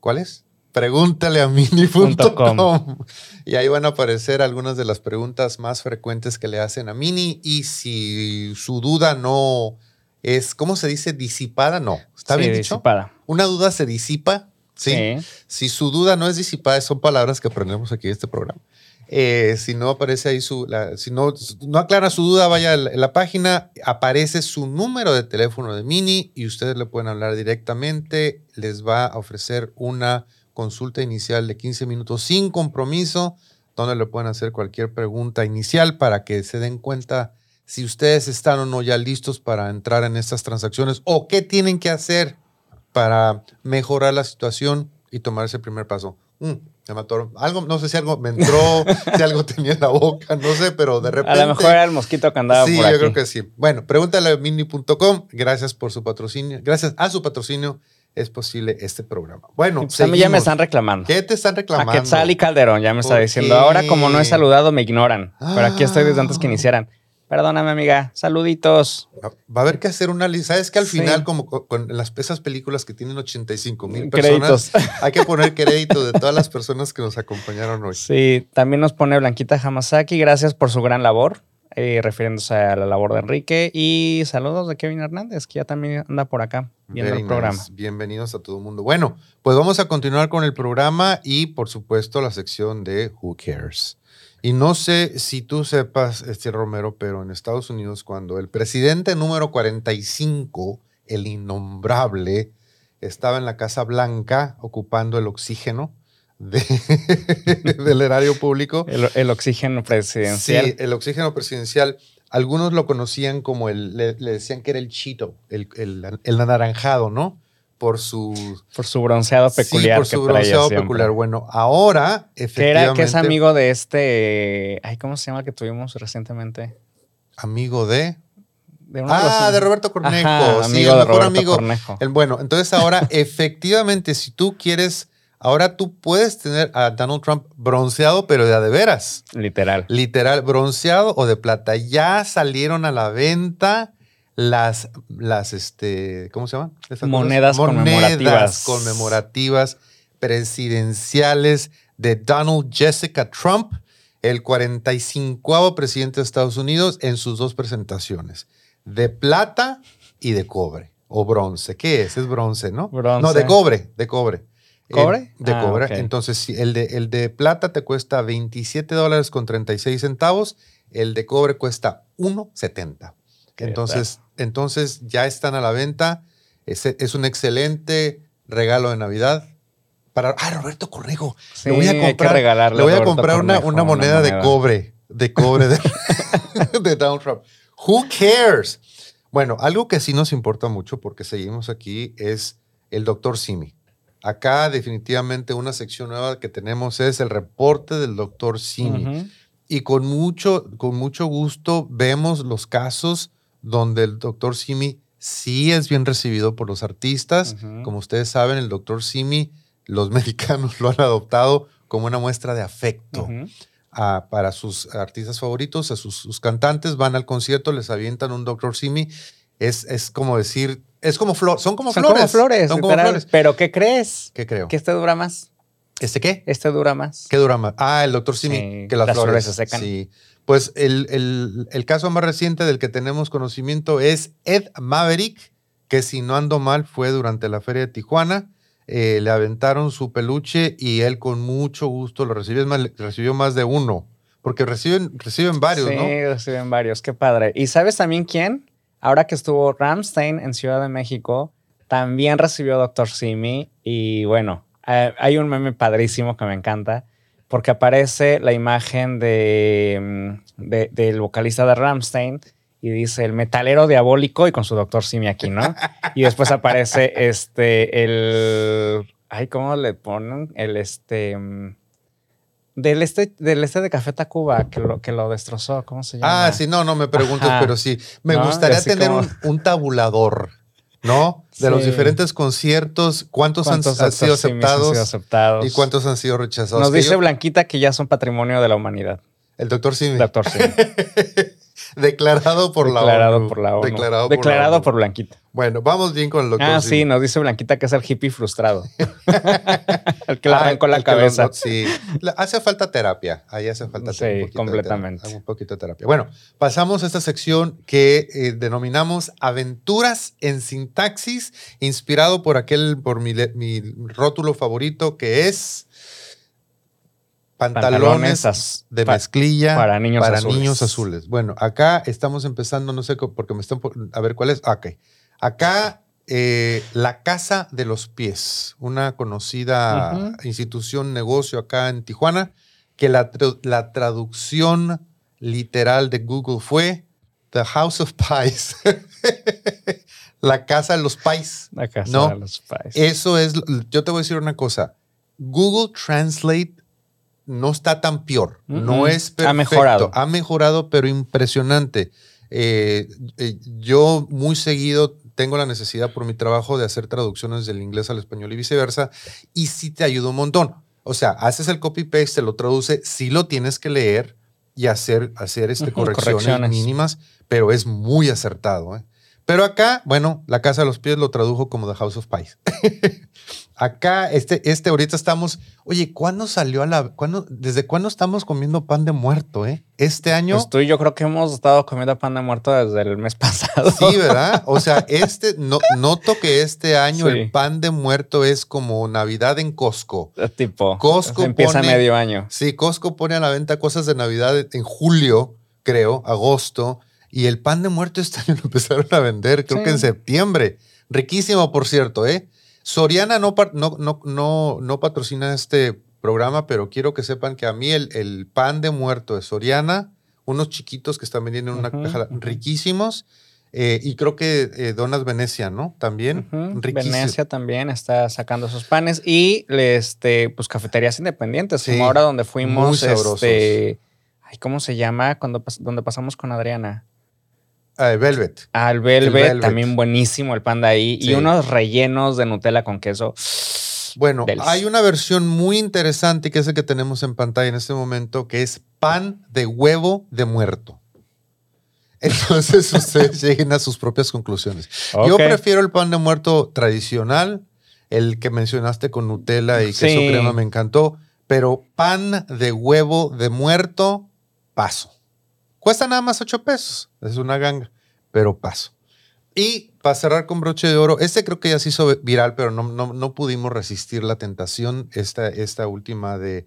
¿Cuál es? Pregúntale a mini.com. Y ahí van a aparecer algunas de las preguntas más frecuentes que le hacen a Mini. Y si su duda no es, ¿cómo se dice? Disipada, no. ¿Está sí, bien dicho? Disipada. Una duda se disipa. ¿sí? Sí. Si su duda no es disipada, son palabras que aprendemos aquí en este programa. Eh, si no aparece ahí su, la, si no, no aclara su duda, vaya a la, la, página, aparece su número de teléfono de Mini y ustedes le pueden hablar directamente. Les va a ofrecer una consulta inicial de 15 minutos sin compromiso, donde le pueden hacer cualquier pregunta inicial para que se den cuenta si ustedes están o no ya listos para entrar en estas transacciones o qué tienen que hacer para mejorar la situación y tomar ese primer paso. Mm, me mató. Algo, no sé si algo me entró, si algo tenía en la boca, no sé, pero de repente. A lo mejor era el mosquito que andaba sí, por yo aquí. creo que sí. Bueno, pregúntale a mini.com. Gracias por su patrocinio. Gracias a su patrocinio es posible este programa. Bueno, pues a mí ya me están reclamando. ¿Qué te están reclamando? A Quetzal y Calderón ya me está diciendo. Ahora, como no he saludado, me ignoran. Ah. Pero aquí estoy desde antes que iniciaran. Perdóname, amiga. Saluditos. Va a haber que hacer una lista. ¿Sabes que al final, sí. como con las pesas películas que tienen 85 mil personas, Créditos. hay que poner crédito de todas las personas que nos acompañaron hoy? Sí, también nos pone Blanquita Hamasaki. Gracias por su gran labor. Eh, refiriéndose a la labor de Enrique. Y saludos de Kevin Hernández, que ya también anda por acá viendo Very el programa. Nice. Bienvenidos a todo el mundo. Bueno, pues vamos a continuar con el programa y, por supuesto, la sección de Who Cares. Y no sé si tú sepas, este Romero, pero en Estados Unidos, cuando el presidente número 45, el innombrable, estaba en la Casa Blanca ocupando el oxígeno de- del erario público. El, el oxígeno presidencial. Sí, el oxígeno presidencial. Algunos lo conocían como el, le, le decían que era el chito, el, el- el anaranjado, ¿no? Por su, Por su bronceado peculiar sí, por su bronceado peculiar. Bueno, ahora, efectivamente. era que es amigo de este. Ay, ¿cómo se llama que tuvimos recientemente? amigo de. De Ah, de Roberto Cornejo. Ajá, sí, amigo el de mejor Roberto amigo. Cornejo. El bueno, entonces ahora, efectivamente, si tú quieres, ahora tú puedes tener a Donald Trump bronceado, pero de a de veras. Literal. Literal, bronceado o de plata. Ya salieron a la venta las, las este, ¿cómo se llaman? Monedas conmemorativas. Monedas conmemorativas presidenciales de Donald Jessica Trump, el 45 presidente de Estados Unidos, en sus dos presentaciones, de plata y de cobre, o bronce. ¿Qué es? Es bronce, ¿no? Bronce. No, de cobre, de cobre. ¿Cobre? Eh, de Ah, cobre. ok. Entonces, el de, el de plata te cuesta 27 dólares con 36 centavos, el de cobre cuesta 1.70. ¿Qué Entonces, entonces ya están a la venta. Es, es un excelente regalo de Navidad. Para, ah, Roberto Cornejo. Sí, le voy a hay que comprar, regalarle le voy a comprar una, Cornejo una una moneda de moneda. cobre. De cobre de, de Donald Trump. Who cares? Bueno, algo que sí nos importa mucho porque seguimos aquí es el doctor Simi. Acá definitivamente una sección nueva que tenemos es el reporte del doctor Simi. Y con mucho, con mucho gusto vemos los casos donde el doctor Simi sí es bien recibido por los artistas. Como ustedes saben, el doctor Simi, los mexicanos lo han adoptado como una muestra de afecto a- para sus artistas favoritos, a sus, sus cantantes, van al concierto, les avientan un doctor Simi. Es, es como decir, es como flor, son como Son flores. como flores. Son como literal. flores. Pero ¿qué crees? ¿Qué creo? Que este dura más. ¿Este qué? Este dura más. ¿Qué dura más? Ah, el doctor Simi, Sí, que las, las flores, flores se secan. Sí. Pues el, el- el caso más reciente del que tenemos conocimiento es Ed Maverick, que si no ando mal fue durante la feria de Tijuana. Eh, le aventaron su peluche y él con mucho gusto lo recibió. Es más, recibió más de uno, porque reciben, reciben varios, sí, ¿no? reciben varios. Qué padre. ¿Y sabes también quién? Ahora que estuvo Ramstein en Ciudad de México, también recibió Doctor Simi. Y bueno, eh, hay un meme padrísimo que me encanta, porque aparece la imagen de, mm, de- del vocalista de Ramstein y dice el metalero diabólico y con su Doctor Simi aquí, ¿no? y después aparece este, el. Ay, ¿cómo le ponen? El este. Del este, del este de Café Tacuba, que lo, que lo destrozó, ¿cómo se llama? Ah, sí, no, no me preguntes, Ajá. pero sí. Me ¿No? gustaría tener como- un, un tabulador, ¿no? De los diferentes conciertos, cuántos, han, ¿Cuántos han sido. Simis han aceptados sido aceptados? y cuántos han sido rechazados. Nos dice yo- Blanquita que ya son patrimonio de la humanidad. el doctor Simi. Doctor Simi. Declarado por la Declarado ONU. por la ONU. Declarado, Declarado, por, la por. Blanquita. Bueno, vamos bien con el doctor Ah, sí, nos dice Blanquita que es el hippie frustrado. el que le Ah, arrancó la que lo- cabeza. sí. Hace falta terapia. Ahí hace falta Sí, poquito de completamente. terapia, un poquito de terapia. Bueno, pasamos a esta sección que eh, denominamos Aventuras en Sintaxis, inspirado por aquel, por mi, mi rótulo favorito que es pantalones, de mezclilla para niños para azules. niños azules. Bueno, acá estamos empezando, no sé, porque me están... A ver, ¿cuál es? Ah, ok. Acá, eh, la Casa de los Pies, una conocida institución, negocio acá en Tijuana, que la, tra- la traducción literal de Google fue The House of Pies. la Casa de los Pies. La casa No, de los pais. Eso es, yo te voy a decir una cosa. Google Translate no está tan peor. No es perfecto. Ha mejorado. Ha mejorado, pero impresionante. Eh, eh, yo muy seguido tengo la necesidad por mi trabajo de hacer traducciones del inglés al español y viceversa. Y sí te ayuda un montón. O sea, haces el copy-paste, te lo traduce, sí lo tienes que leer y hacer, hacer este, Ujú, correcciones, correcciones. mínimas, pero es muy acertado. ¿eh? Pero acá, bueno, La Casa de los Pies lo tradujo como The House of Pies. acá, este, este, ahorita estamos. Oye, ¿cuándo salió a la. Cuándo, ¿Desde cuándo estamos comiendo pan de muerto, eh? Este año. Pues tú y yo creo que hemos estado comiendo pan de muerto desde el mes pasado. Sí, ¿verdad? O sea, este, no, noto que este año Sí. el pan de muerto es como Navidad en Costco. tipo. Costco empieza pone- medio año. Sí, Costco pone a la venta cosas de Navidad en julio, creo, agosto. Y el pan de muerto este año lo empezaron a vender, creo Sí. que en septiembre. Riquísimo, por cierto, ¿eh? Soriana no, no, no, no, no patrocina este programa, pero quiero que sepan que a mí el, el pan de muerto de Soriana, unos chiquitos que están vendiendo en una caja, riquísimos. eh, y creo que eh, Donas Venecia, ¿no? También. Venecia también está sacando sus panes y este, pues cafeterías independientes, Sí, como ahora donde muy fuimos, sabrosos. este, ay, ¿cómo se llama? Cuando donde pasamos con Adriana. Ah, Velvet. Al Velvet, Velvet. también buenísimo el pan de ahí Sí. y unos rellenos de Nutella con queso. Bueno, Delis. hay una versión muy interesante que es el que tenemos en pantalla en este momento, que es pan de huevo de muerto. Entonces ustedes lleguen a sus propias conclusiones. Yo prefiero el pan de muerto tradicional, el que mencionaste con Nutella y queso Sí. crema me encantó, pero pan de huevo de muerto, paso. Cuesta nada más 8 pesos, es una ganga, pero paso. Y para cerrar con broche de oro, este creo que ya se hizo viral, pero no, no, no pudimos resistir la tentación, esta, esta última de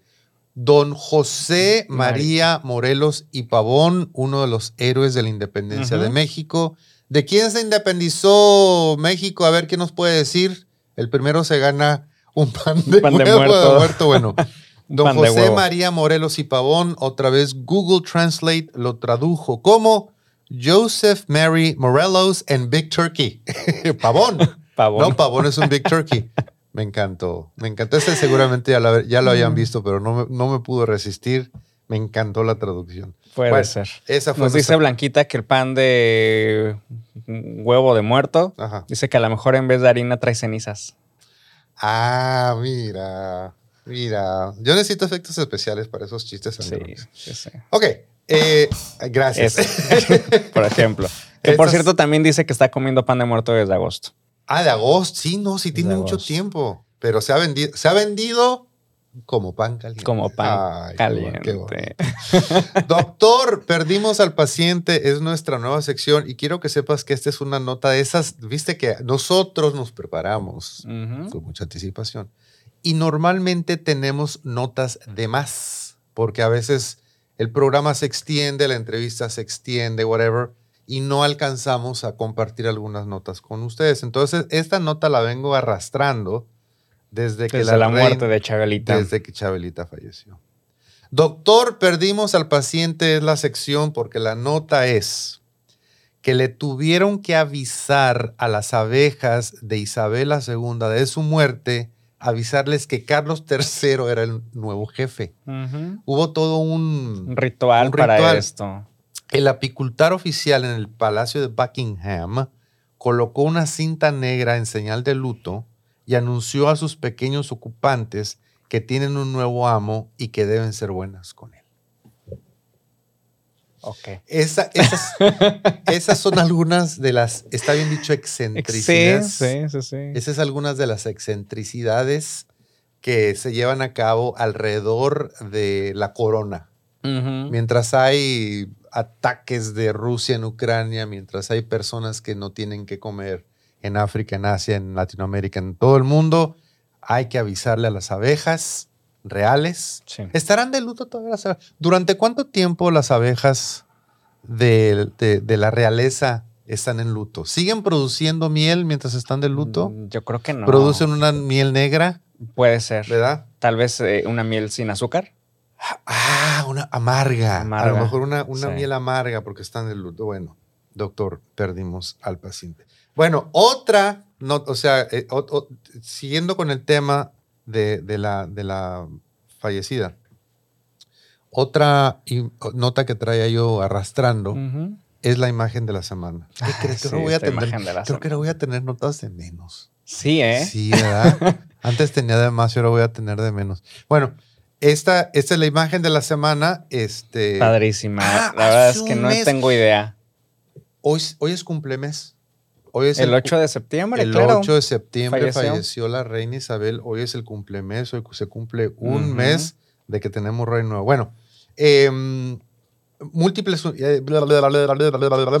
Don José María Morelos y Pavón, uno de los héroes de la independencia de México. ¿De quién se independizó México? A ver qué nos puede decir. El primero se gana un pan de, pan de muerto. de muerto. Bueno, Don pan José. María Morelos y Pavón, otra vez Google Translate lo tradujo como Joseph Mary Morelos and Big Turkey. Pavón. Pavón. No, Pavón es un Big Turkey. Me encantó. Me encantó. Este seguramente ya lo, ya lo Mm. habían visto, pero no me, no me pudo resistir. Me encantó la traducción. Puede Bueno, ser. Esa fue Nos dice Blanquita que el pan de huevo de muerto Ajá. dice que a lo mejor en vez de harina trae cenizas. Ah, mira. Mira. Yo necesito efectos especiales para esos chistes. Sí, sí, sí. Ok. eh, gracias. Ese, por ejemplo. Que por cierto también dice que está comiendo pan de muerto desde agosto. Ah, de agosto. Sí, no, sí tiene mucho tiempo. Pero se ha vendido, se ha vendido como pan caliente. Como pan Ay, qué caliente. Doctor, perdimos al paciente. Es nuestra nueva sección y quiero que sepas que esta es una nota de esas. Viste que nosotros nos preparamos con mucha anticipación y normalmente tenemos notas de más porque a veces el programa se extiende, la entrevista se extiende, whatever, y no alcanzamos a compartir algunas notas con ustedes. Entonces, esta nota la vengo arrastrando desde que Desde la, reina- muerte de Chabelita. desde que Chabelita falleció. Doctor, perdimos al paciente es la sección porque la nota es que le tuvieron que avisar a las abejas de Isabela II de su muerte, avisarles que Carlos III era el nuevo jefe. Hubo todo Un un... ritual Un para ritual. esto. El apicultor oficial en el Palacio de Buckingham colocó una cinta negra en señal de luto y anunció a sus pequeños ocupantes que tienen un nuevo amo y que deben ser buenas con él. Ok. Esa- esas, esas son algunas de las, está bien dicho, excentricidades. sí, sí, sí. Esas son algunas de las excentricidades que se llevan a cabo alrededor de la corona. Mientras hay ataques de Rusia en Ucrania, mientras hay personas que no tienen que comer en África, en Asia, en Latinoamérica, en todo el mundo, hay que avisarle a las abejas reales. Sí. ¿Estarán de luto todavía las abejas? ¿Durante cuánto tiempo las abejas de, de- de la realeza están en luto? ¿Siguen produciendo miel mientras están de luto? Mm, Yo creo que no. ¿Producen una miel negra? Puede ser. ¿Verdad? Tal vez eh, una miel sin azúcar. Ah, una amarga. A lo mejor una, una sí. miel amarga porque están de luto. Bueno, doctor, perdimos al paciente. Bueno, otra, no, o sea, eh, o- o- siguiendo con el tema de, de la, de la fallecida, otra nota que traía yo arrastrando es la imagen de la semana. ¿Qué Ay, crees? sí, Creo que voy a tener, creo que ahora voy a tener notas de menos. Sí, ¿eh? Sí, ¿verdad? Antes tenía de más y ahora voy a tener de menos. Bueno, esta, esta es la imagen de la semana. Este, Padrísima. Ah, la verdad es que no mes. tengo idea. hoy, hoy es cumplemes. Hoy es el, el 8 de septiembre. El claro, 8 de septiembre falleció. la reina Isabel. Hoy es el cumplemes, hoy se cumple un uh -huh. mes de que tenemos rey nuevo. Bueno, múltiples.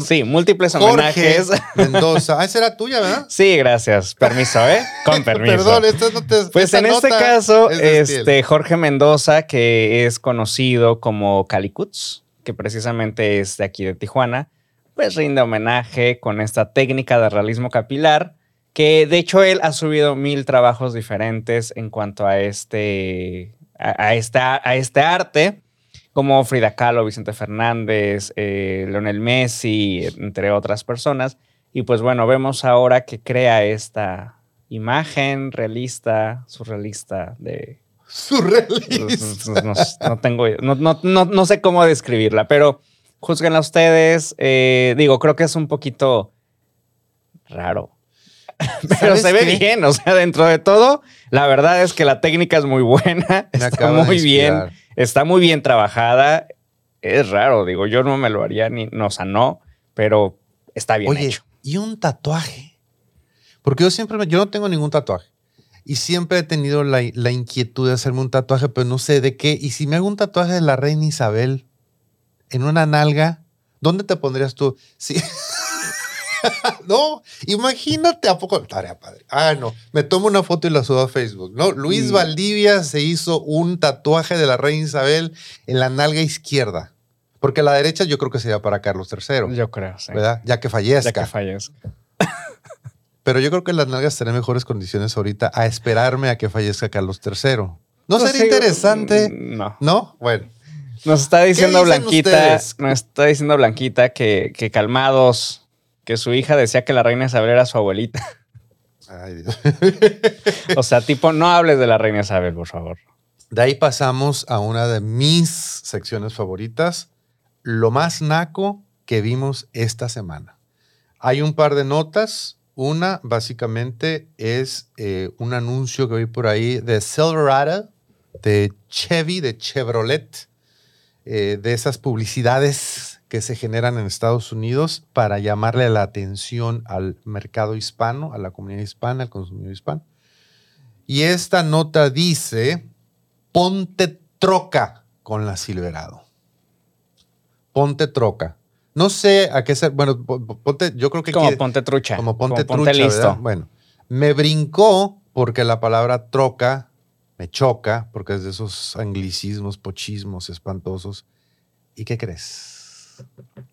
Sí, múltiples homenajes. Jorge Mendoza. Ah, esa era tuya, ¿verdad? Sí, gracias. Permiso, ¿eh? Con permiso. Perdón, esto no te. Pues en este caso, este, Jorge Mendoza, que es conocido como Calicuts, que precisamente es de aquí de Tijuana pues rinde homenaje con esta técnica de realismo capilar, que de hecho él ha subido mil trabajos diferentes en cuanto a este, a, a esta- a este arte, como Frida Kahlo, Vicente Fernández, eh, Leonel Messi, entre otras personas. Y pues bueno, vemos ahora que crea esta imagen realista, surrealista de... Surrealista. No, no tengo, no, no- no- no sé cómo describirla, pero juzguenla ustedes. eh, digo, creo que es un poquito raro. Pero ¿Sabes se ve qué? bien, o sea, dentro de todo, la verdad es que la técnica es muy buena, Me está muy bien, está muy bien trabajada. Es raro, digo, yo no me lo haría ni, no, o sea, no, pero está bien Oye, hecho. y un tatuaje. Porque yo siempre, me- yo no tengo ningún tatuaje. Y siempre he tenido la, la inquietud de hacerme un tatuaje, pero no sé de qué. Y si me hago un tatuaje de la reina Isabel en una nalga, ¿dónde te pondrías tú? Sí. no, imagínate a poco. Tarea padre. Ah, no. Me tomo una foto y la subo a Facebook. No, Luis Mm. Valdivia se hizo un tatuaje de la reina Isabel en la nalga izquierda. Porque la derecha yo creo que sería para Carlos III, Yo creo, sí. ¿verdad? Ya que Ya fallezca. que fallezca. Pero yo creo que las nalgas estarán en mejores condiciones ahorita a esperarme a que fallezca Carlos III. ¿No Pues sería interesante? mm, No. ¿No? Bueno. Nos está diciendo Blanquita, ustedes? nos está diciendo Blanquita que, que calmados, que su hija decía que la reina Isabel era su abuelita. Ay, Dios. O sea, tipo, no hables de la reina Isabel, por favor. De ahí pasamos a una de mis secciones favoritas, lo más naco que vimos esta semana. Hay un par de notas. Una, básicamente, es eh, un anuncio que vi por ahí de Silverado, de Chevy, de Chevrolet, eh, de esas publicidades que se generan en Estados Unidos para llamarle la atención al mercado hispano, a la comunidad hispana, al consumidor hispano. Y esta nota dice, ponte troca con la Silverado. Ponte troca. No sé a qué ser, bueno, po- po- ponte, yo creo que Como quiere- ponte trucha. como ponte, Como trucha, listo. ¿verdad? Bueno, me brincó porque la palabra troca me choca, porque es de esos anglicismos, pochismos espantosos. ¿Y qué crees?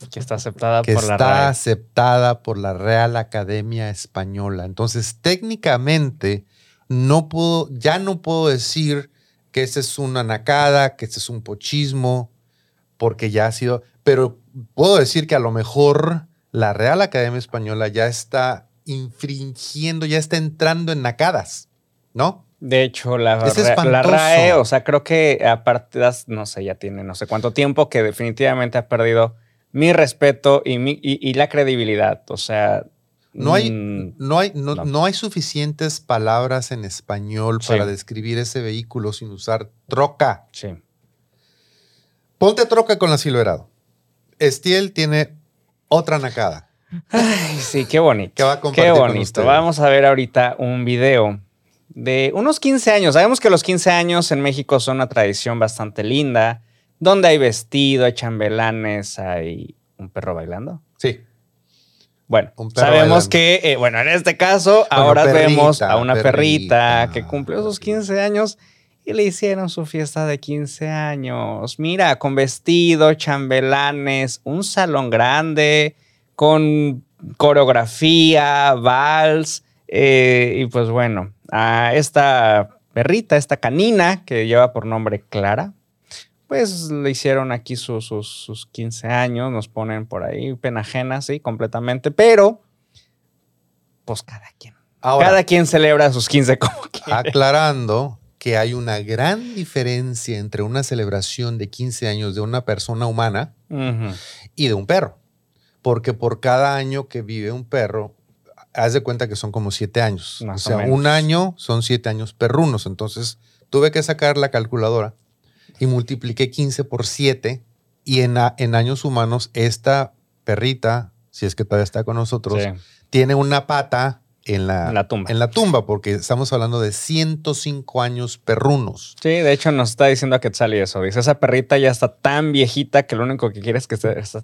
Que está aceptada que por la está aceptada por la Real Academia Española. Entonces, técnicamente, no puedo, ya no puedo decir que ese es una nacada, que ese es un pochismo, porque ya ha sido, pero puedo decir que a lo mejor la Real Academia Española ya está infringiendo, ya está entrando en nacadas, ¿no? De hecho, la, Es la. RAE, o sea, creo que aparte, no sé, ya tiene no sé cuánto tiempo que definitivamente ha perdido mi respeto y, mi- y- y la credibilidad. O sea, No hay, mm, no, hay, no, no. no hay suficientes palabras en español Sí. para describir ese vehículo sin usar troca. sí. Ponte troca con la Silverado. Estiel tiene otra nacada. Ay, sí, qué bonito. Que va a Qué bonito. Vamos a ver ahorita un video de unos 15 años. Sabemos que los 15 años en México son una tradición bastante linda, donde hay vestido, hay chambelanes, hay un perro bailando. Sí. Bueno, sabemos bailando. que, eh, bueno, en este caso, Bueno, ahora perrita, vemos a una perrita, perrita. que cumplió sus 15 años y le hicieron su fiesta de 15 años. Mira, con vestido, chambelanes, un salón grande, con coreografía, vals, eh, y pues bueno, a esta perrita, esta canina que lleva por nombre Clara, pues le hicieron aquí su- sus, sus 15 años, nos ponen por ahí pena ajena, sí, completamente, pero pues cada quien. Ahora, cada quien celebra sus 15 como quiere. aclarando que hay una gran diferencia entre una celebración de 15 años de una persona humana y de un perro. Porque por cada año que vive un perro, haz de cuenta que son como siete años. Más o o sea, menos. un año son siete años perrunos. Entonces, tuve que sacar la calculadora y multipliqué 15 por 7 y en, años humanos esta perrita si es que todavía está con nosotros, Sí. tiene una pata en la, En la tumba. en la tumba, porque estamos hablando de 105 años perrunos. Sí, de hecho nos está diciendo Quetzal y eso. Dice, esa perrita ya está tan viejita que lo único que quiere es, que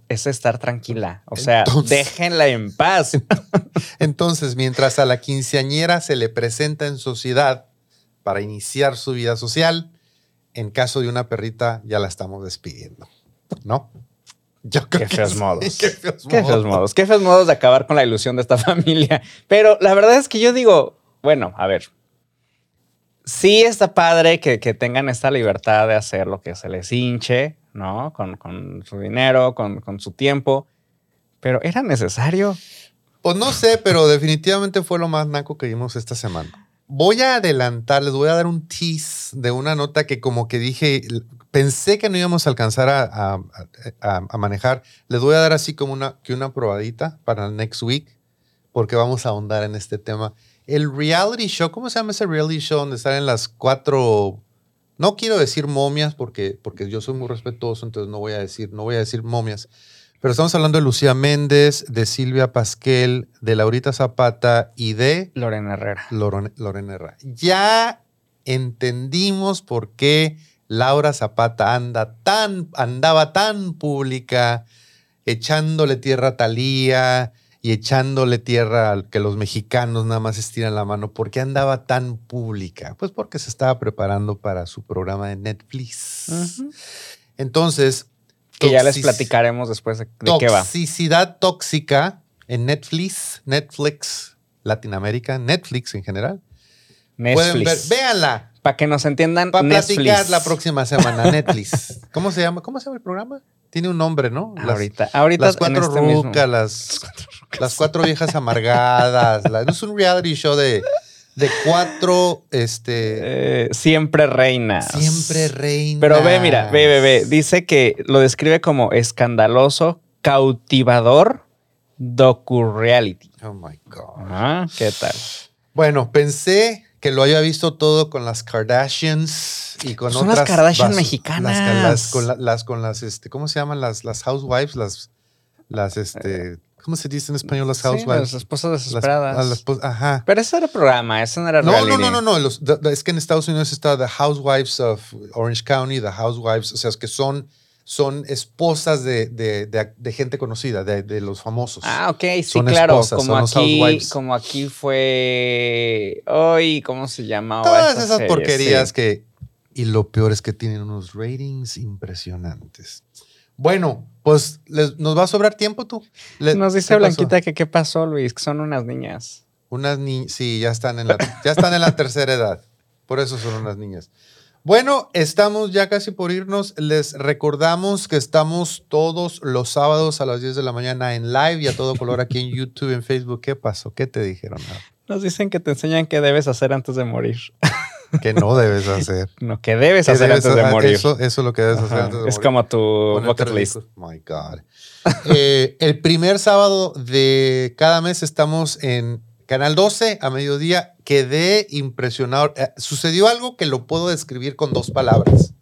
es estar tranquila. O sea, Entonces- déjenla en paz. Entonces, mientras a la quinceañera se le presenta en sociedad para iniciar su vida social, en caso de una perrita ya la estamos despidiendo, ¿no? Yo creo Qué que feos sí, modos. Qué feos Qué modos. feos modos. Qué feos modos de acabar con la ilusión de esta familia. Pero la verdad es que yo digo, bueno, a ver. Sí está padre que, que tengan esta libertad de hacer lo que se les hinche, ¿no? Con, con su dinero, con, con su tiempo. Pero ¿era necesario? Pues no sé, pero definitivamente fue lo más naco que vimos esta semana. Voy a adelantar, les voy a dar un tease de una nota que como que dije, pensé que no íbamos a alcanzar a, a- a- a manejar. Les voy a dar así como una, que una probadita para el next week, porque vamos a ahondar en este tema. El reality show, ¿cómo se llama ese reality show donde salen las cuatro... No quiero decir momias porque, porque yo soy muy respetuoso, entonces no voy a decir, no voy a decir momias. Pero estamos hablando de Lucía Méndez, de Silvia Pasquel, de Laurita Zapata y de Lorena Herrera. Lorena Herrera. Ya entendimos por qué Laura Zapata anda tan, andaba tan pública, echándole tierra a Talía y echándole tierra al que los mexicanos nada más estiran la mano. ¿Por qué andaba tan pública? Pues porque se estaba preparando para su programa de Netflix. Entonces, Que ya les platicaremos después de, de qué va. Toxicidad tóxica en Netflix, Netflix, Latinoamérica, Netflix en general. Pueden ver, véanla Para que nos entiendan, para platicar la próxima semana. Netflix. ¿Cómo se llama? ¿Cómo se llama el programa? Tiene un nombre, ¿no? Las- Ahorita, ahorita las cuatro este mismo. rucas, las, las cuatro viejas amargadas. la- es un reality show de, de cuatro, este, Eh, siempre reinas. siempre reina. Pero ve, mira, ve, ve, ve. Dice que lo describe como escandaloso, cautivador, docu-reality. Oh my God. Ah, ¿qué tal? Bueno, pensé que lo había visto todo con las Kardashians y con Son otras. las Kardashian mexicanas. Las, las- con la- las, con las, este, ¿cómo se llaman? Las, las housewives, las, las, este, ¿cómo se dice en español las Sí, housewives? las esposas desesperadas. las ajá. Pero ese era programa, ese no era No, reality. no, no, no, no. los- es que en Estados Unidos está The Housewives of Orange County, The Housewives, o sea, es que son, son esposas de, de- de- de gente conocida, de, de los famosos. Ah, ok, sí, Son claro. esposas, como son aquí, como aquí fue. Hoy, ¿cómo se llamaba? Todas esas porquerías Sí. que... Y lo peor es que tienen unos ratings impresionantes. Bueno, pues les- nos va a sobrar tiempo tú. Le- Nos dice. Blanquita que qué pasó, Luis, que son unas niñas. Unas niñas, sí, ya están, en la, ya están en la tercera edad. Por eso son unas niñas. Bueno, estamos ya casi por irnos. Les recordamos que estamos todos los sábados a las 10 de la mañana en live y a todo color aquí en YouTube, en Facebook. ¿Qué pasó? ¿Qué te dijeron? Nos dicen que te enseñan qué debes hacer antes de morir. ¿Qué no debes hacer? No, que debes ¿Qué hacer debes antes de morir. Eso, eso es lo que debes hacer antes de Es morir. como tu bucket list. ridículo. My God. Eh, el primer sábado de cada mes estamos en Canal 12 a mediodía. Quedé impresionado. Eh, sucedió algo que lo puedo describir con dos palabras.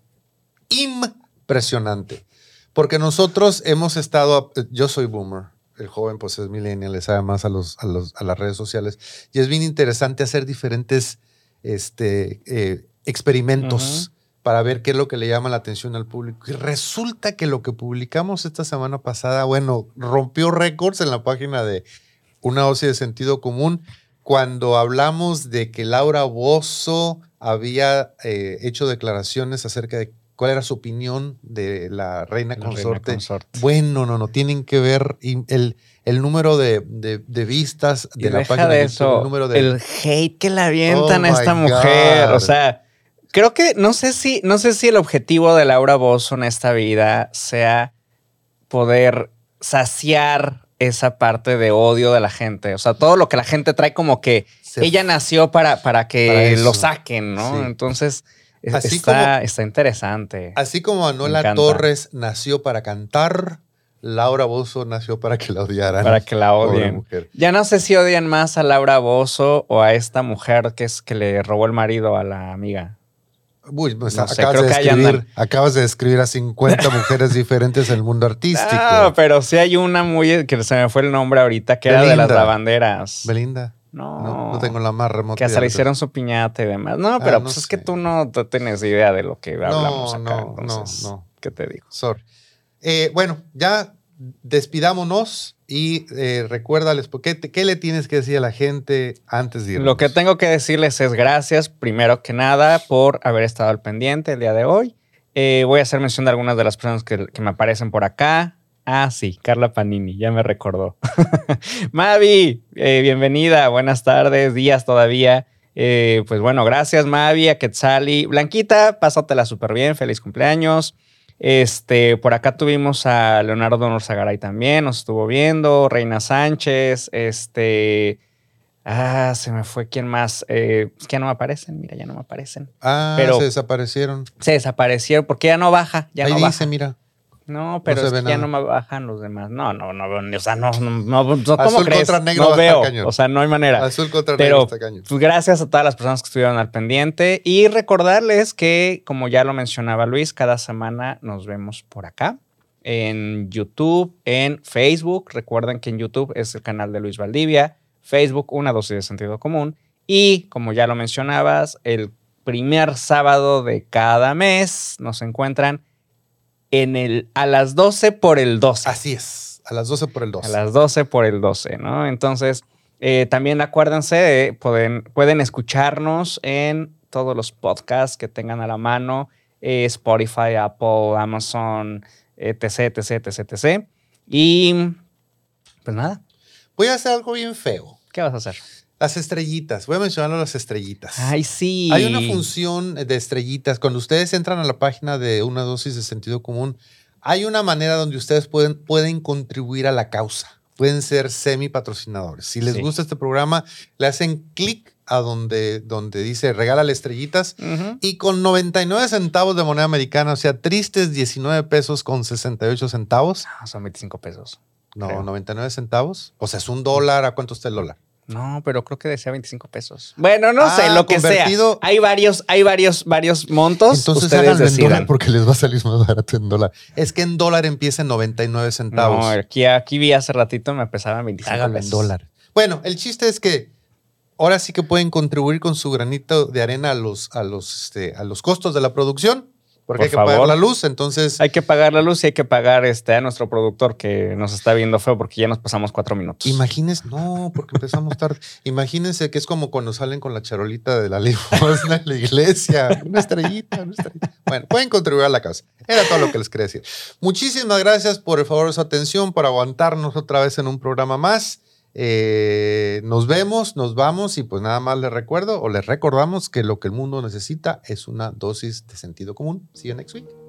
Impresionante. Porque nosotros hemos estado, yo soy boomer, el joven pues es millennial, le sabe más a, los, a, los- a las redes sociales. Y es bien interesante hacer diferentes este, eh, experimentos para ver qué es lo que le llama la atención al público. Y resulta que lo que publicamos esta semana pasada, bueno, rompió récords en la página de Una dosis de sentido común cuando hablamos de que Laura Bozo había eh, hecho declaraciones acerca de cuál era su opinión de la reina La reina consorte. Bueno, no, no, tienen que ver el, el número de, de- de vistas Y de la deja página de eso, el número de... el hate que le avientan Oh a esta my mujer. God. O sea, creo que no sé si, no sé si el objetivo de Laura Bozo en esta vida sea poder saciar esa parte de odio de la gente. O sea, todo lo que la gente trae como que Se- ella nació para, para que Para lo saquen, ¿no? Sí. Entonces, es- Así está, como- está interesante. Así como encanta. Torres nació para cantar, Laura Bozo nació para que la odiaran. Para que la odien. mujer. Ya no sé si odian más a Laura Bozo o a esta mujer que es que le robó el marido a la amiga. Uy, pues No sé, acabas, de describir, acabas de describir a 50 mujeres diferentes en el mundo artístico. No, pero sí hay una muy que se me fue el nombre ahorita, que era de las Belinda. lavanderas. Belinda. No, No, no tengo la más remota. que hasta le hicieron su piñata y demás. No, pero Ah, no pues es que tú no tienes idea de lo que hablamos acá. no, no, entonces, no. ¿Qué te digo? Sorry. Eh, bueno, ya despidámonos y eh, recuérdales, ¿por ¿qué, te- ¿qué le tienes que decir a la gente antes de irnos? Lo que tengo que decirles es gracias, primero que nada, por haber estado al pendiente el día de hoy. Eh, voy a hacer mención de algunas de las personas que, que me aparecen por acá. Ah, sí, Carla Panini, ya me recordó. Mavi, eh, bienvenida, buenas tardes, días todavía. Eh, pues bueno, gracias Mavi, a Quetzali. Blanquita, pásatela súper bien, feliz cumpleaños. Este, por acá tuvimos a Leonardo Norzagaray también, nos estuvo viendo, Reina Sánchez, este, ah, se me fue quién más, eh, es que ya no me aparecen, mira, ya no me aparecen. Ah, pero- se desaparecieron. Se desaparecieron porque ya no baja, ya Ahí no dice, baja. mira. No, pero es que ya no me bajan los demás. No, no, no, o sea, no, no, no, no, ¿cómo Azul crees? contra negro no veo, cañón. o sea, no hay manera. Azul contra Pero negro está cañón. pues, gracias a todas las personas que estuvieron al pendiente y recordarles que, como ya lo mencionaba Luis, cada semana nos vemos por acá en YouTube, en Facebook. Recuerden que en YouTube es el canal de Luis Valdivia, Facebook una dosis de sentido común y, como ya lo mencionabas, el primer sábado de cada mes nos encuentran en el a las 12 por el 12. Así es. A las 12 por el 2. A las 12 por el 12, ¿no? Entonces, eh, también acuérdense, eh, pueden, pueden escucharnos en todos los podcasts que tengan a la mano, eh, Spotify, Apple, Amazon, etc, etc, etc, etc. Y, pues nada, Voy a hacer algo bien feo. ¿qué vas a hacer? Las estrellitas. Voy a mencionar las estrellitas. Ay, sí. Hay una función de estrellitas. Cuando ustedes entran a la página de una dosis de sentido común, hay una manera donde ustedes pueden, pueden contribuir a la causa. Pueden ser semi patrocinadores. Si les Sí. gusta este programa, le hacen clic a donde, donde dice regálale estrellitas. Ujú. Y con 99 centavos de moneda americana, o sea, tristes 19 pesos con 68 centavos. Ah, son 25 pesos. No, Creo. 99 centavos. O sea, es un dólar. ¿A cuánto está el dólar? No, pero creo que decía 25 pesos. Bueno, no Ah, sé, lo que sea. Hay varios, hay varios, varios montos. Entonces ustedes háganlo en decidan. dólar porque les va a salir más barato en dólar. Es que en dólar empieza en 99 centavos. No, aquí, aquí vi hace ratito me pesaban 25 Háganlo en dólar. Bueno, el chiste es que ahora sí que pueden contribuir con su granito de arena a los, a los, este, a los costos de la producción, porque Por hay que pagar la luz. Entonces, Hay que pagar la luz y hay que pagar este, a nuestro productor que nos está viendo feo porque ya nos pasamos cuatro minutos. imagínense, no, porque empezamos tarde. Imagínense que es como cuando salen con la charolita de la limosna en la iglesia. Una estrellita, una estrellita. Bueno, pueden contribuir a la causa. Era todo lo que les quería decir. Muchísimas gracias por el favor de su atención, por aguantarnos otra vez en un programa más. Eh, nos vemos, nos vamos y pues nada más les recuerdo o les recordamos que lo que el mundo necesita es una dosis de sentido común. See you next week.